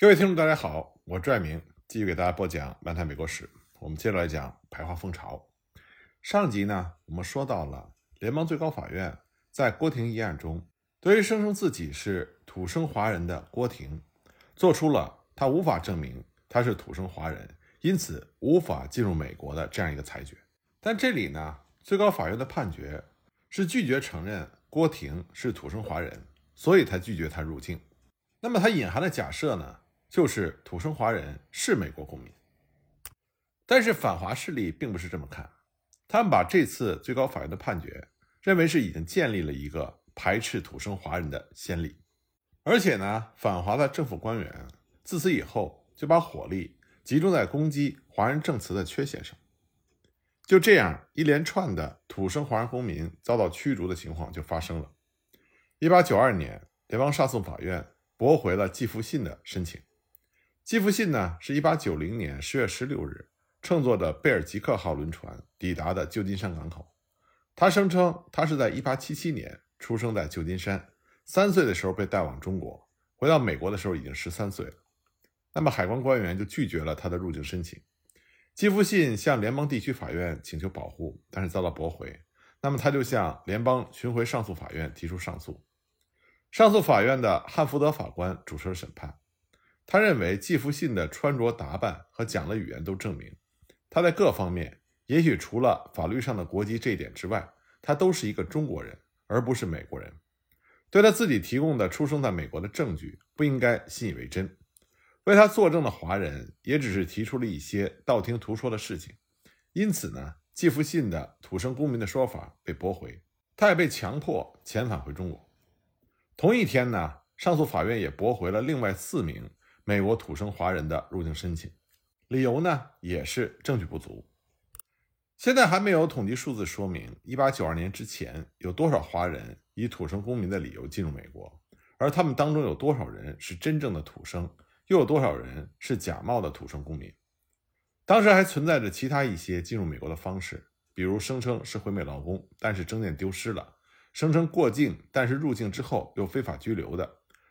各位听众，大家好，我是拽明，继续给大家播讲《漫谈美国史》。我们接着来讲排华风潮。上集呢，我们说到了联邦最高法院在郭廷一案中，对于声称自己是土生华人的郭廷，做出了他无法证明他是土生华人，因此无法进入美国的这样一个裁决。但这里呢，最高法院的判决是拒绝承认郭廷是土生华人，所以才拒绝他入境。那么它隐含的假设呢？就是土生华人是美国公民，但是反华势力并不是这么看，他们把这次最高法院的判决认为是已经建立了一个排斥土生华人的先例，而且呢，反华的政府官员自此以后就把火力集中在攻击华人证词的缺陷上，就这样一连串的土生华人公民遭到驱逐的情况就发生了。一八九二年，联邦上诉法院驳回了季福信的申请。基福信呢，是一八九零年十月十六日乘坐的贝尔吉克号轮船抵达的旧金山港口。他声称他是在一八七七年出生在旧金山，三岁的时候被带往中国，回到美国的时候已经十三岁了。那么海关官员就拒绝了他的入境申请。基福信向联邦地区法院请求保护，但是遭到驳回。那么他就向联邦巡回上诉法院提出上诉。上诉法院的汉福德法官主持了审判。他认为季福信的穿着打扮和讲的语言都证明，他在各方面，也许除了法律上的国籍这一点之外，他都是一个中国人，而不是美国人。对他自己提供的出生在美国的证据，不应该信以为真。为他作证的华人也只是提出了一些道听途说的事情。因此呢，季福信的土生公民的说法被驳回，他也被强迫遣返回中国。同一天呢，上诉法院也驳回了另外四名。美国土生华人的入境申请，理由呢也是证据不足。现在还没有统计数字说明1892年之前有多少华人以土生公民的理由进入美国，而他们当中有多少人是真正的土生，又有多少人是假冒的土生公民。当时还存在着其他一些进入美国的方式，比如声称是回美劳工，但是证件丢失了；声称过境，但是入境之后又非法拘留的；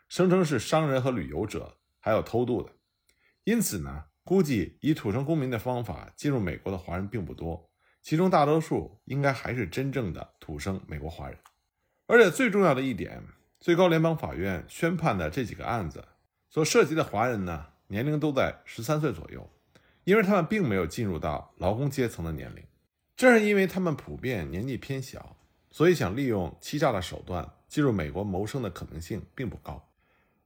声称是商人和旅游者。还有偷渡的，因此呢，估计以土生公民的方法进入美国的华人并不多，其中大多数应该还是真正的土生美国华人。而且最重要的一点，最高联邦法院宣判的这几个案子所涉及的华人呢，年龄都在十三岁左右，因为他们并没有进入到劳工阶层的年龄。正是因为他们普遍年纪偏小，所以想利用欺诈的手段进入美国谋生的可能性并不高。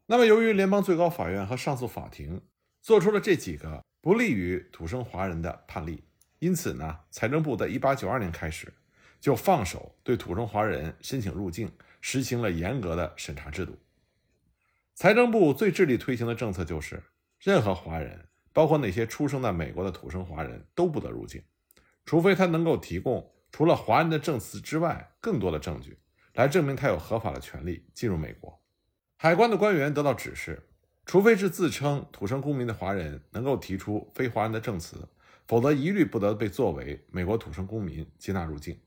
那么，由于联邦最高法院和上诉法庭做出了这几个不利于土生华人的判例，因此呢，财政部在1892年开始就放手对土生华人申请入境实行了严格的审查制度。财政部最致力推行的政策就是，任何华人，包括那些出生在美国的土生华人都不得入境，除非他能够提供除了华人的证词之外更多的证据，来证明他有合法的权利进入美国。海关的官员得到指示，除非是自称土生公民的华人能够提出非华人的证词，否则一律不得被作为美国土生公民接纳入境。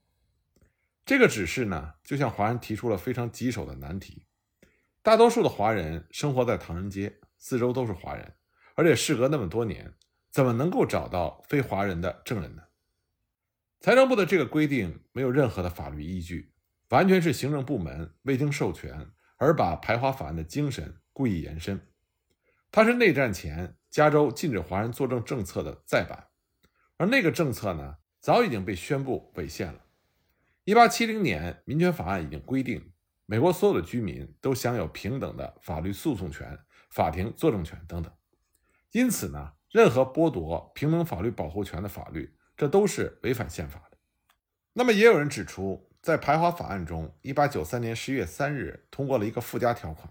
这个指示呢，就向华人提出了非常棘手的难题。大多数的华人生活在唐人街，四周都是华人，而且事隔那么多年，怎么能够找到非华人的证人呢？财政部的这个规定没有任何的法律依据，完全是行政部门未经授权。而把排华法案的精神故意延伸，它是内战前加州禁止华人作证政策的再版，而那个政策呢，早已经被宣布违宪了。一八七零年民权法案已经规定，美国所有的居民都享有平等的法律诉讼权、法庭作证权等等。因此呢，任何剥夺平等法律保护权的法律，这都是违反宪法的。那么，也有人指出。在排华法案中，一八九三年十一月三日通过了一个附加条款，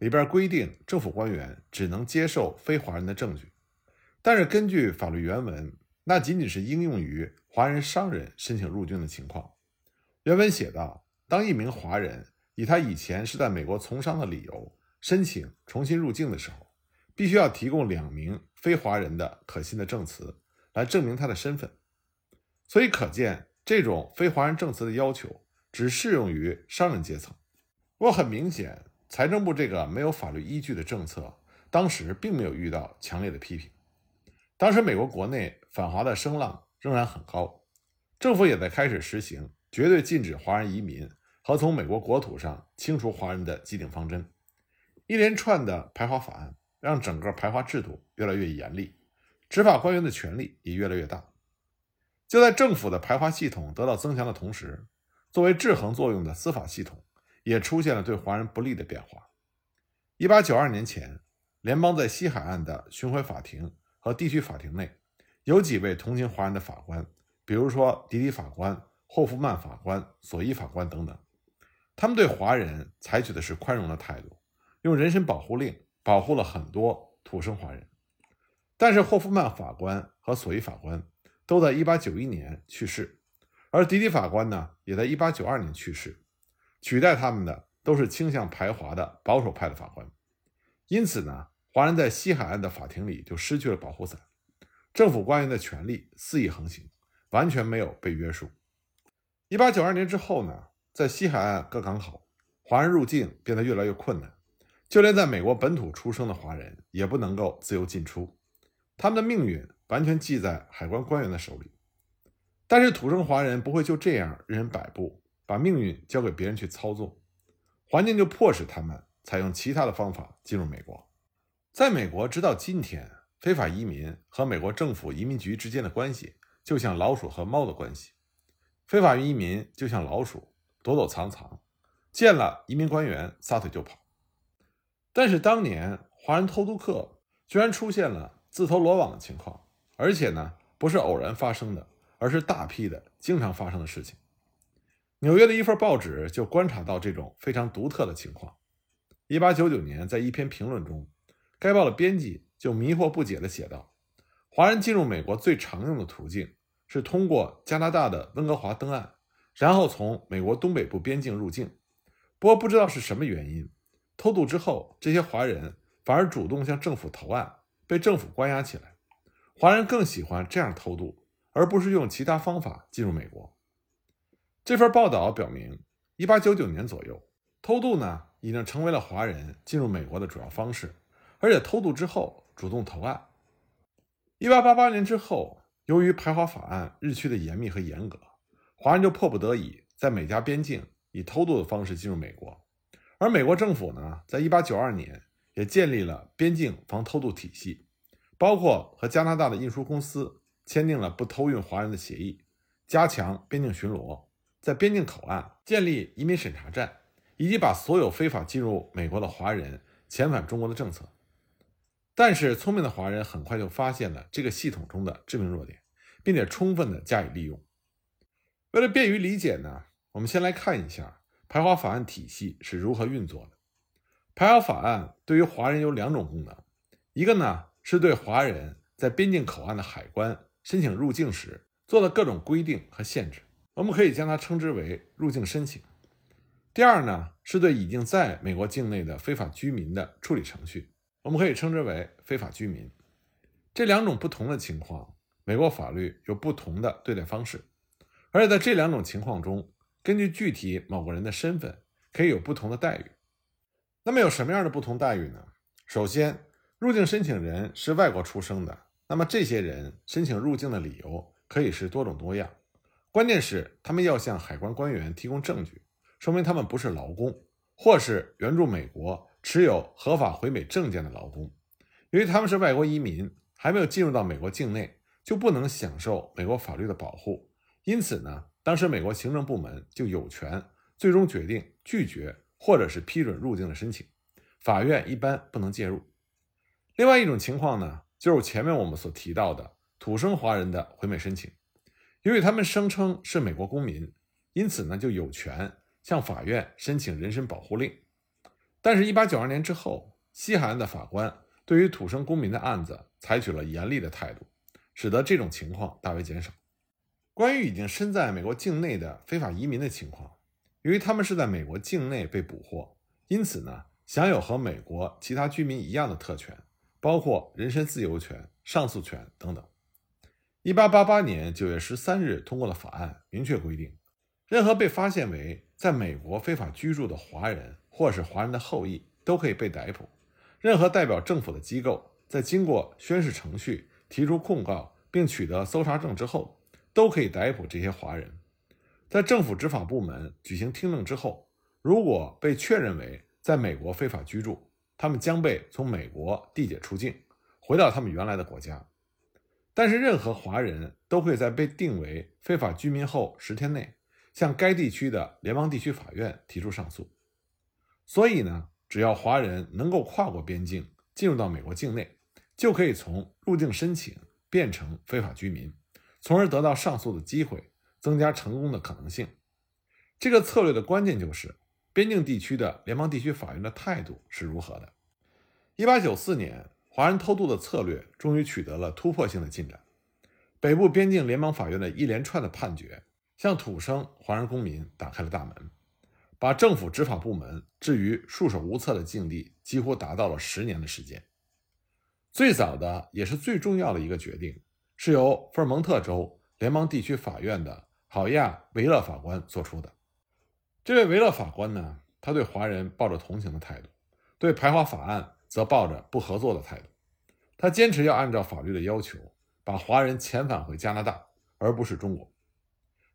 里边规定政府官员只能接受非华人的证据。但是根据法律原文，那仅仅是应用于华人商人申请入境的情况。原文写道：当一名华人以他以前是在美国从商的理由申请重新入境的时候，必须要提供两名非华人的可信的证词来证明他的身份。所以可见。这种非华人证词的要求只适用于商人阶层。不过很明显，财政部这个没有法律依据的政策，当时并没有遇到强烈的批评。当时美国国内反华的声浪仍然很高，政府也在开始实行绝对禁止华人移民和从美国国土上清除华人的既定方针。一连串的排华法案让整个排华制度越来越严厉，执法官员的权力也越来越大。就在政府的排华系统得到增强的同时，作为制衡作用的司法系统也出现了对华人不利的变化。一八九二年前，联邦在西海岸的巡回法庭和地区法庭内有几位同情华人的法官，比如说迪迪法官、霍夫曼法官、索伊法官等等，他们对华人采取的是宽容的态度，用人身保护令保护了很多土生华人。但是霍夫曼法官和索伊法官。都在1891年去世，而迪迪法官呢，也在1892年去世。取代他们的都是倾向排华的保守派的法官。因此呢，华人在西海岸的法庭里就失去了保护伞，政府官员的权力肆意横行，完全没有被约束。1892年之后呢，在西海岸各港口，华人入境变得越来越困难，就连在美国本土出生的华人也不能够自由进出，他们的命运。完全记在海关官员的手里，但是土生华人不会就这样任人摆布，把命运交给别人去操纵，环境就迫使他们采用其他的方法进入美国。在美国，直到今天，非法移民和美国政府移民局之间的关系就像老鼠和猫的关系，非法移民就像老鼠，躲躲藏藏，见了移民官员撒腿就跑。但是当年华人偷渡客居然出现了自投罗网的情况。而且呢，不是偶然发生的，而是大批的、经常发生的事情。纽约的一份报纸就观察到这种非常独特的情况。一八九九年，在一篇评论中，该报的编辑就迷惑不解地写道：“华人进入美国最常用的途径是通过加拿大的温哥华登岸，然后从美国东北部边境入境。不过，不知道是什么原因，偷渡之后，这些华人反而主动向政府投案，被政府关押起来。”华人更喜欢这样偷渡，而不是用其他方法进入美国。这份报道表明，1899年左右，偷渡呢已经成为了华人进入美国的主要方式，而且偷渡之后主动投案。1888年之后，由于排华法案日趋的严密和严格，华人就迫不得已在美加边境以偷渡的方式进入美国。而美国政府呢，在1892年也建立了边境防偷渡体系。包括和加拿大的运输公司签订了不偷运华人的协议，加强边境巡逻，在边境口岸建立移民审查站，以及把所有非法进入美国的华人遣返中国的政策。但是，聪明的华人很快就发现了这个系统中的致命弱点，并且充分的加以利用。为了便于理解呢，我们先来看一下排华法案体系是如何运作的。排华法案对于华人有两种功能，一个呢。是对华人在边境口岸的海关申请入境时做的各种规定和限制，我们可以将它称之为入境申请。第二呢，是对已经在美国境内的非法居民的处理程序，我们可以称之为非法居民。这两种不同的情况，美国法律有不同的对待方式，而且在这两种情况中，根据具体某个人的身份，可以有不同的待遇。那么有什么样的不同待遇呢？首先。入境申请人是外国出生的，那么这些人申请入境的理由可以是多种多样。关键是他们要向海关官员提供证据，说明他们不是劳工，或是援助美国持有合法回美证件的劳工。由于他们是外国移民，还没有进入到美国境内，就不能享受美国法律的保护。因此呢，当时美国行政部门就有权最终决定拒绝或者是批准入境的申请，法院一般不能介入。另外一种情况呢，就是前面我们所提到的土生华人的回美申请，由于他们声称是美国公民，因此呢就有权向法院申请人身保护令。但是，1892年之后，西海岸的法官对于土生公民的案子采取了严厉的态度，使得这种情况大为减少。关于已经身在美国境内的非法移民的情况，由于他们是在美国境内被捕获，因此呢享有和美国其他居民一样的特权。包括人身自由权、上诉权等等。一八八八年九月十三日通过的法案明确规定，任何被发现为在美国非法居住的华人或是华人的后裔都可以被逮捕，任何代表政府的机构在经过宣誓程序提出控告并取得搜查证之后，都可以逮捕这些华人。在政府执法部门举行听证之后，如果被确认为在美国非法居住，他们将被从美国递解出境，回到他们原来的国家。但是，任何华人都会在被定为非法居民后十天内，向该地区的联邦地区法院提出上诉。所以呢，只要华人能够跨过边境进入到美国境内，就可以从入境申请变成非法居民，从而得到上诉的机会，增加成功的可能性。这个策略的关键就是边境地区的联邦地区法院的态度是如何的。一八九四年。华人偷渡的策略终于取得了突破性的进展。北部边境联邦法院的一连串的判决，向土生华人公民打开了大门，把政府执法部门置于束手无策的境地，几乎达到了十年的时间。最早的也是最重要的一个决定，是由费尔蒙特州联邦地区法院的郝亚维勒法官做出的。这位维勒法官呢，他对华人抱着同情的态度，对排华法案。则抱着不合作的态度，他坚持要按照法律的要求把华人遣返回加拿大，而不是中国。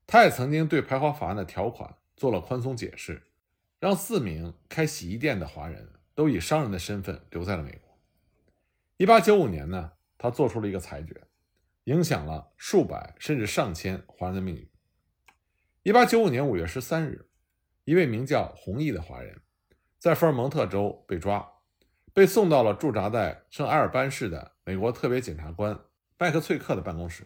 他也曾经对排华法案的条款做了宽松解释，让四名开洗衣店的华人都以商人的身份留在了美国。一八九五年呢，他做出了一个裁决，影响了数百甚至上千华人的命运。一八九五年五月十三日，一位名叫弘毅的华人，在福尔蒙特州被抓。被送到了驻扎在圣埃尔班市的美国特别检察官麦克翠克的办公室。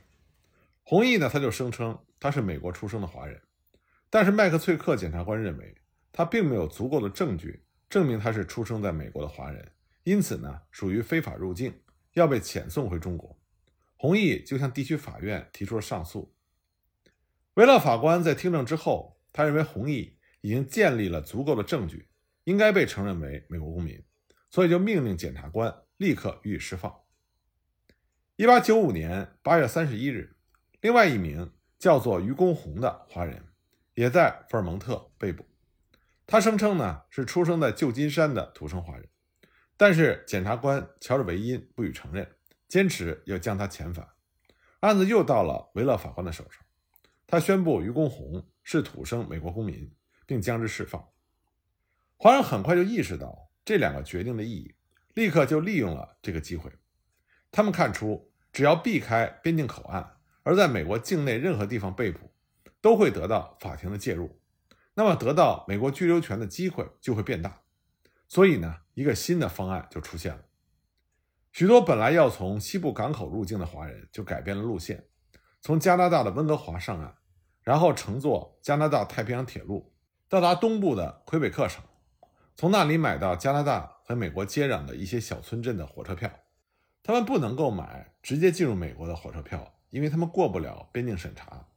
弘毅呢，他就声称他是美国出生的华人，但是麦克翠克检察官认为他并没有足够的证据证明他是出生在美国的华人，因此呢，属于非法入境，要被遣送回中国。弘毅就向地区法院提出了上诉。维勒法官在听证之后，他认为弘毅已经建立了足够的证据，应该被承认为美国公民。所以就命令检察官立刻予以释放。一八九五年八月三十一日，另外一名叫做于公红的华人也在福尔蒙特被捕。他声称呢是出生在旧金山的土生华人，但是检察官乔治维因不予承认，坚持要将他遣返。案子又到了维勒法官的手上，他宣布于公红是土生美国公民，并将之释放。华人很快就意识到。这两个决定的意义，立刻就利用了这个机会。他们看出，只要避开边境口岸，而在美国境内任何地方被捕，都会得到法庭的介入，那么得到美国居留权的机会就会变大。所以呢，一个新的方案就出现了。许多本来要从西部港口入境的华人就改变了路线，从加拿大的温哥华上岸，然后乘坐加拿大太平洋铁路到达东部的魁北克省。从那里买到加拿大和美国接壤的一些小村镇的火车票，他们不能够买直接进入美国的火车票，因为他们过不了边境审查。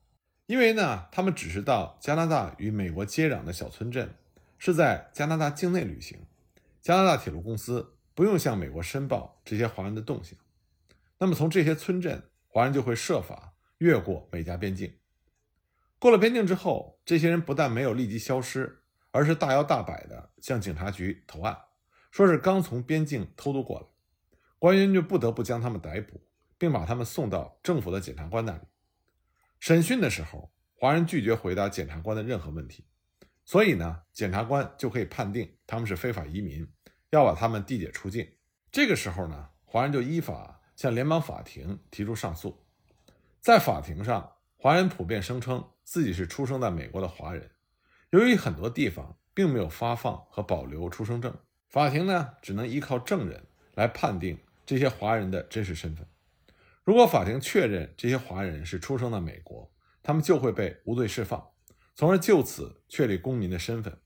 因为呢，他们只是到加拿大与美国接壤的小村镇，是在加拿大境内旅行。加拿大铁路公司不用向美国申报这些华人的动向。那么从这些村镇，华人就会设法越过美加边境。过了边境之后，这些人不但没有立即消失。而是大摇大摆地向警察局投案，说是刚从边境偷渡过来，官员就不得不将他们逮捕，并把他们送到政府的检察官那里。审讯的时候，华人拒绝回答检察官的任何问题，所以呢，检察官就可以判定他们是非法移民，要把他们递解出境。这个时候呢，华人就依法向联邦法庭提出上诉。在法庭上，华人普遍声称自己是出生在美国的华人。由于很多地方并没有发放和保留出生证，法庭呢只能依靠证人来判定这些华人的真实身份。如果法庭确认这些华人是出生在美国，他们就会被无罪释放，从而就此确立公民的身份。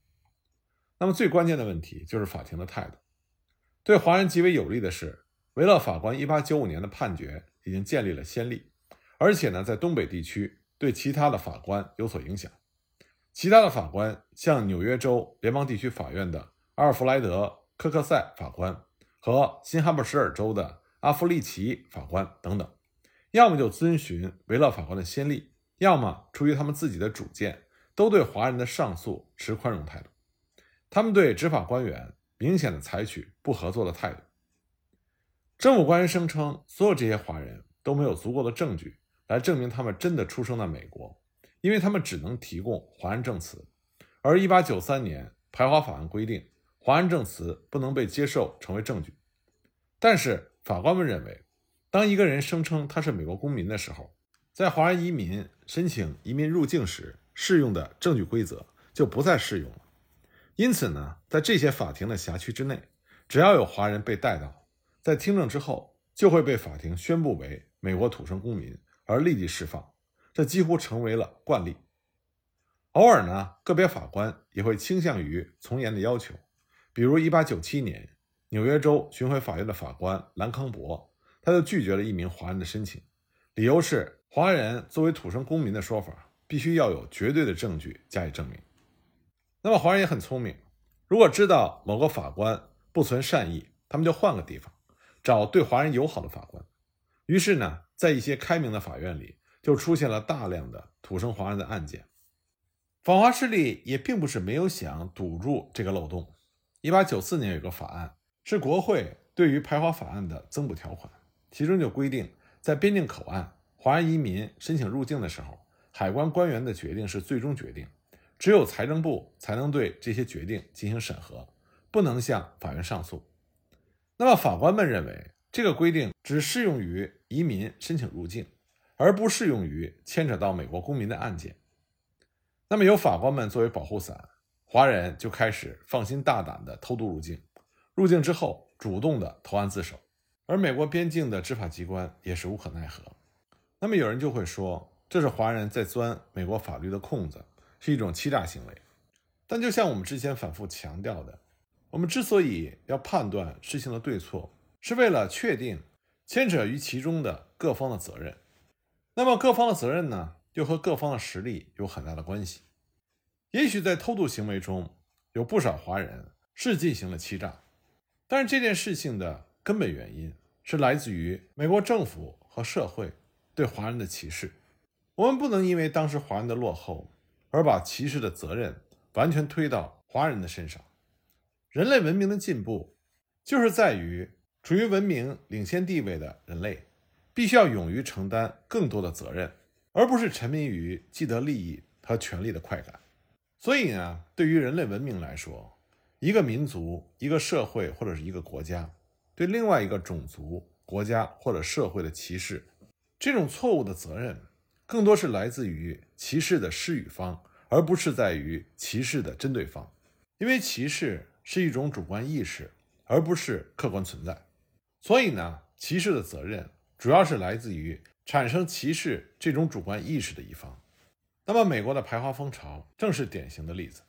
那么最关键的问题就是法庭的态度。对华人极为有利的是，维勒法官1895年的判决已经建立了先例，而且呢在东北地区对其他的法官有所影响。其他的法官，像纽约州联邦地区法院的阿尔弗莱德·科克塞法官和新罕布什尔州的阿弗利奇法官等等，要么就遵循维勒法官的先例，要么出于他们自己的主见，都对华人的上诉持宽容态度。他们对执法官员明显的采取不合作的态度。政府官员声称，所有这些华人都没有足够的证据来证明他们真的出生在美国，因为他们只能提供华人证词。而1893年排华法案规定，华人证词不能被接受成为证据。但是法官们认为，当一个人声称他是美国公民的时候，在华人移民申请移民入境时适用的证据规则就不再适用了。因此呢，在这些法庭的辖区之内，只要有华人被带到。在听证之后，就会被法庭宣布为美国土生公民，而立即释放。这几乎成为了惯例。偶尔呢，个别法官也会倾向于从严的要求。比如，1897年，纽约州巡回法院的法官兰康伯，他就拒绝了一名华人的申请，理由是华人作为土生公民的说法必须要有绝对的证据加以证明。那么，华人也很聪明，如果知道某个法官不存善意，他们就换个地方。找对华人友好的法官，于是呢，在一些开明的法院里，就出现了大量的土生华人的案件。访华势力也并不是没有想堵住这个漏洞。一八九四年有个法案，是国会对于排华法案的增补条款，其中就规定，在边境口岸，华人移民申请入境的时候，海关官员的决定是最终决定，只有财政部才能对这些决定进行审核，不能向法院上诉。那么法官们认为，这个规定只适用于移民申请入境，而不适用于牵扯到美国公民的案件。那么，由法官们作为保护伞，华人就开始放心大胆地偷渡入境。入境之后，主动地投案自首，而美国边境的执法机关也是无可奈何。那么，有人就会说，这是华人在钻美国法律的空子，是一种欺诈行为。但就像我们之前反复强调的。我们之所以要判断事情的对错，是为了确定牵扯于其中的各方的责任。那么各方的责任呢，又和各方的实力有很大的关系。也许在偷渡行为中，有不少华人是进行了欺诈，但是这件事情的根本原因是来自于美国政府和社会对华人的歧视。我们不能因为当时华人的落后，而把歧视的责任完全推到华人的身上。人类文明的进步，就是在于处于文明领先地位的人类，必须要勇于承担更多的责任，而不是沉迷于既得利益和权力的快感。所以呢，对于人类文明来说，一个民族、一个社会或者是一个国家，对另外一个种族、国家或者社会的歧视，这种错误的责任，更多是来自于歧视的施与方，而不是在于歧视的针对方，因为歧视。是一种主观意识，而不是客观存在。所以呢，歧视的责任主要是来自于产生歧视这种主观意识的一方。那么，美国的排华风潮正是典型的例子。